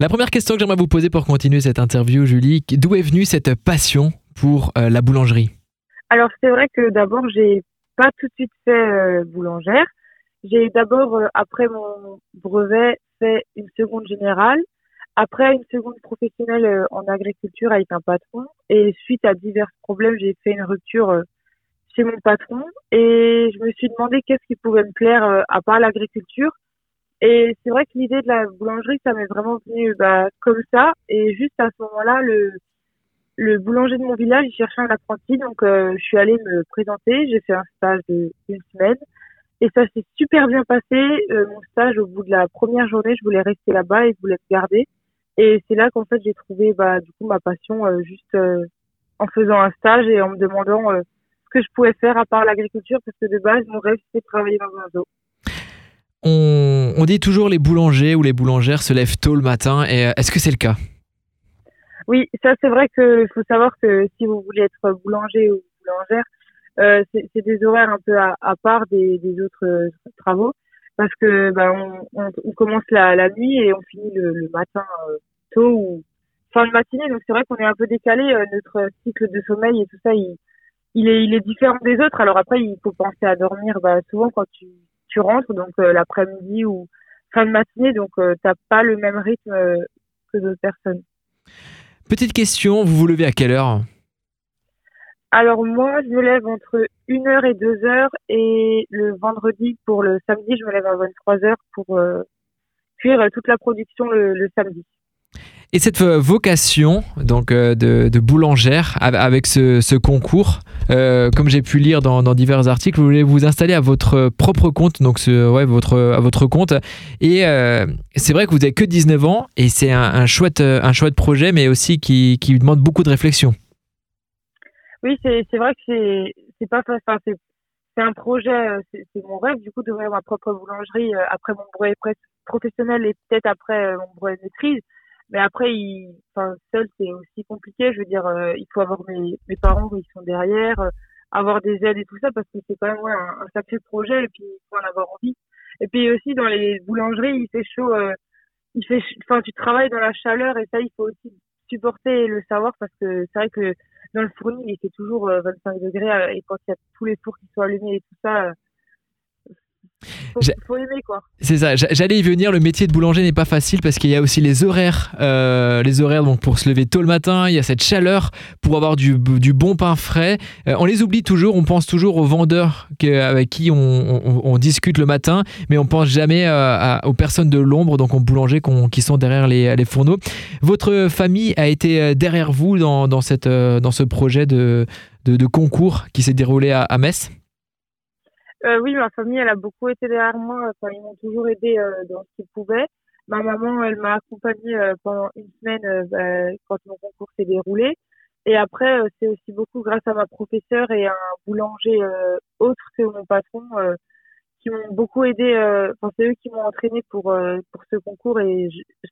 La première question que j'aimerais vous poser pour continuer cette interview, Julie, d'où est venue cette passion pour euh, la boulangerie? Alors c'est vrai que d'abord j'ai pas tout de suite fait euh, boulangère. J'ai d'abord euh, après mon brevet fait une seconde générale, après une seconde professionnelle en agriculture avec un patron. Et suite à divers problèmes j'ai fait une rupture chez mon patron. Et je me suis demandé qu'est-ce qui pouvait me plaire à part l'agriculture et c'est vrai que l'idée de la boulangerie, ça m'est vraiment venu bah, comme ça. Et juste à ce moment-là, le, le boulanger de mon village, il cherchait un apprenti. Donc, euh, je suis allée me présenter. J'ai fait un stage d'une semaine. Et ça s'est super bien passé. Euh, mon stage, au bout de la première journée, je voulais rester là-bas et je voulais me garder. Et c'est là qu'en fait, j'ai trouvé bah, du coup ma passion euh, juste en faisant un stage et en me demandant ce que je pouvais faire à part l'agriculture. Parce que de base, mon rêve, c'était de travailler dans un zoo. Dit toujours les boulangers ou les boulangères se lèvent tôt le matin. Et euh, est-ce que c'est le cas? Oui, ça c'est vrai qu'il faut savoir que si vous voulez être boulanger ou boulangère, euh, c'est des horaires un peu à, part des, autres euh, travaux parce que bah, on, commence la, nuit et on finit le, matin tôt ou fin de matinée. Donc c'est vrai qu'on est un peu décalé. notre cycle de sommeil et tout ça, il, il, est, il est différent des autres. Alors après, il faut penser à dormir bah, souvent quand tu tu rentres, donc euh, l'après-midi ou fin de matinée, donc tu euh, t'as pas le même rythme euh, que d'autres personnes. Petite question, vous vous levez à quelle heure? Alors moi, je me lève entre 1h et 2h et le vendredi pour le samedi, je me lève à 23h pour cuire toute la production le samedi. Et cette euh, vocation donc euh, de, boulangère avec ce, concours, euh, comme j'ai pu lire dans, divers articles, vous voulez vous installer à votre propre compte, donc ce, ouais, votre, à votre compte. Et c'est vrai que vous n'avez que 19 ans et c'est un, chouette, un chouette projet, mais aussi qui, qui demande beaucoup de réflexion. Oui, c'est vrai que c'est pas facile. C'est un projet, c'est mon rêve du coup d'ouvrir ma propre boulangerie après mon brevet professionnel et peut-être après mon brevet de maîtrise. Mais après, il, enfin, seul, c'est aussi compliqué. Je veux dire, euh, il faut avoir mes, mes parents qui sont derrière, euh, avoir des aides et tout ça, parce que c'est quand même ouais, un, sacré projet et puis il faut en avoir envie. Et puis aussi, dans les boulangeries, il fait chaud, euh, il fait, enfin, tu travailles dans la chaleur et ça, il faut aussi supporter et le savoir parce que c'est vrai que dans le fournil, il fait toujours 25 degrés et quand il y a tous les fours qui sont allumés et tout ça, faut, aimer quoi. C'est ça, j'allais y venir, le métier de boulanger n'est pas facile parce qu'il y a aussi les horaires, euh, les horaires donc pour se lever tôt le matin, il y a cette chaleur pour avoir du, du bon pain frais. Euh, on les oublie toujours, on pense toujours aux vendeurs avec qui on, discute le matin, mais on pense jamais euh, aux personnes de l'ombre, donc aux boulangers qui sont derrière les, les, fourneaux. Votre famille a été derrière vous dans, dans, cette, dans ce projet de, de, concours qui s'est déroulé à, à Metz? Euh, oui, ma famille, elle a beaucoup été derrière moi. Enfin, ils m'ont toujours aidé euh, dans ce qu'ils pouvaient. Ma maman, elle m'a accompagnée euh, pendant une semaine euh, bah, quand mon concours s'est déroulé. Et après, c'est aussi beaucoup grâce à ma professeure et à un boulanger autre que mon patron qui m'ont beaucoup aidé. Enfin, c'est eux qui m'ont entraîné pour pour ce concours et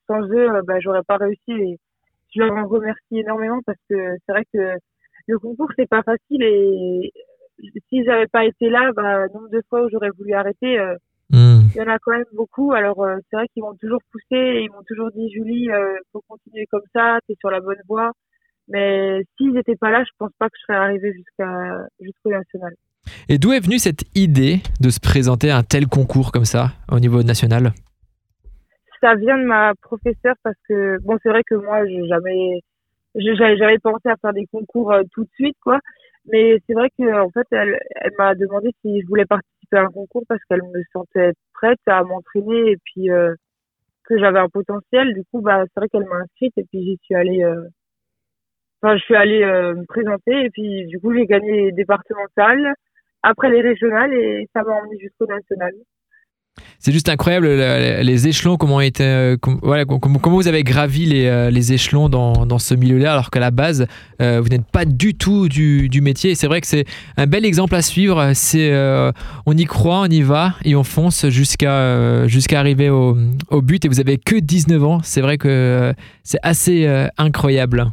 sans eux, bah, j'aurais pas réussi. Et je leur en remercie énormément parce que c'est vrai que le concours c'est pas facile et s'ils n'avaient pas été là, bah, nombre de fois où j'aurais voulu arrêter, euh, hmm. il y en a quand même beaucoup. Alors euh, c'est vrai qu'ils m'ont toujours poussé, et ils m'ont toujours dit Julie, euh, faut continuer comme ça, t'es sur la bonne voie. Mais s'ils n'étaient pas là, je pense pas que je serais arrivée jusqu'à jusqu'au national. Et d'où est venue cette idée de se présenter à un tel concours comme ça au niveau national? Ça vient de ma professeure parce que bon, c'est vrai que moi, j'ai jamais, j'avais pensé à faire des concours tout de suite, quoi. Mais c'est vrai qu'en fait, elle, elle m'a demandé si je voulais participer à un concours parce qu'elle me sentait prête à m'entraîner et puis euh, que j'avais un potentiel. Du coup, bah, c'est vrai qu'elle m'a inscrite et puis j'y suis allée. Euh... Enfin, je suis allée euh, me présenter et puis du coup, j'ai gagné les départementales, après les régionales et ça m'a emmené jusqu'au national. C'est juste incroyable les échelons, euh, comment, vous avez gravi les, euh, les échelons dans, dans ce milieu-là, alors qu'à la base, euh, vous n'êtes pas du tout du, du métier. C'est vrai que c'est un bel exemple à suivre. C'est, on y croit, on y va et on fonce jusqu'à jusqu'à arriver au, au, but. Et vous avez que 19 ans. C'est vrai que c'est assez incroyable.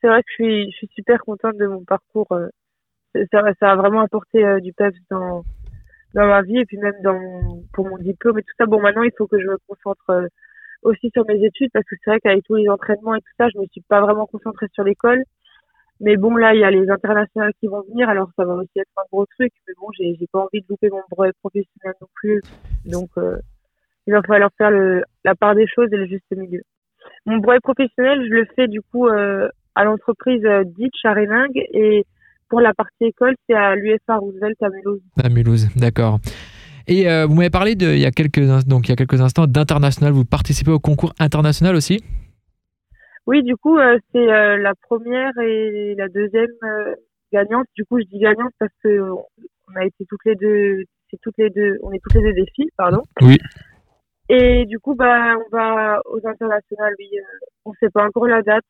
C'est vrai que je suis, je suis super contente de mon parcours. Ça, ça a vraiment apporté du peps dans dans ma vie et puis même dans pour mon diplôme et tout ça. Bon, maintenant il faut que je me concentre euh, aussi sur mes études parce que c'est vrai qu'avec tous les entraînements et tout ça, je me suis pas vraiment concentrée sur l'école. Mais bon, là, il y a les internationales qui vont venir, alors ça va aussi être un gros truc. Mais bon, j'ai, j'ai pas envie de louper mon brevet professionnel non plus. Donc, euh, il va falloir faire le, la part des choses et le juste milieu. Mon brevet professionnel, je le fais du coup euh, à l'entreprise euh, Ditch à Réningue et pour la partie école, c'est à l'UFA Roosevelt à Mulhouse. À Mulhouse, d'accord. Et euh, vous m'avez parlé de, il y a quelques, donc, il y a quelques instants d'international. Vous participez au concours international aussi? Oui, du coup, euh, c'est euh, la première et la deuxième gagnante. Du coup, je dis gagnante parce que on a été toutes les deux, c'est toutes les deux, on est toutes les deux des filles, pardon. Oui. Et du coup, bah, on va aux internationales. Oui, on sait pas encore la date,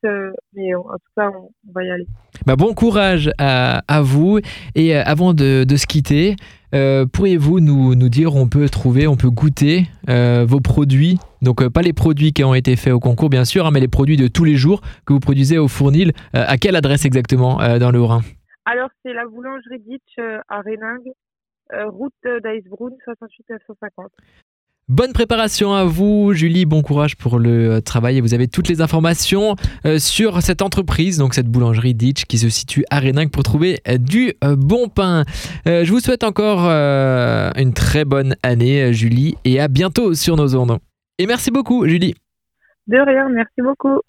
mais on- en tout cas, on, on va y aller. Bah, bon courage à, vous. Et euh, avant de, se quitter, euh, pourriez-vous nous, nous dire on peut trouver, on peut goûter euh, vos produits? Donc, pas les produits qui ont été faits au concours, bien sûr, hein, mais les produits de tous les jours que vous produisez au Fournil. À quelle adresse exactement dans le Haut-Rhin Alors, c'est la boulangerie Ditch à Réningue, route d'Icebroon, 68 950. Bonne préparation à vous, Julie. Bon courage pour le euh, travail. Et vous avez toutes les informations euh, sur cette entreprise, donc cette boulangerie Ditch qui se situe à Réningue pour trouver euh, du bon pain. Je vous souhaite encore une très bonne année, Julie, et à bientôt sur nos ondes. Et merci beaucoup, Julie. De rien, merci beaucoup.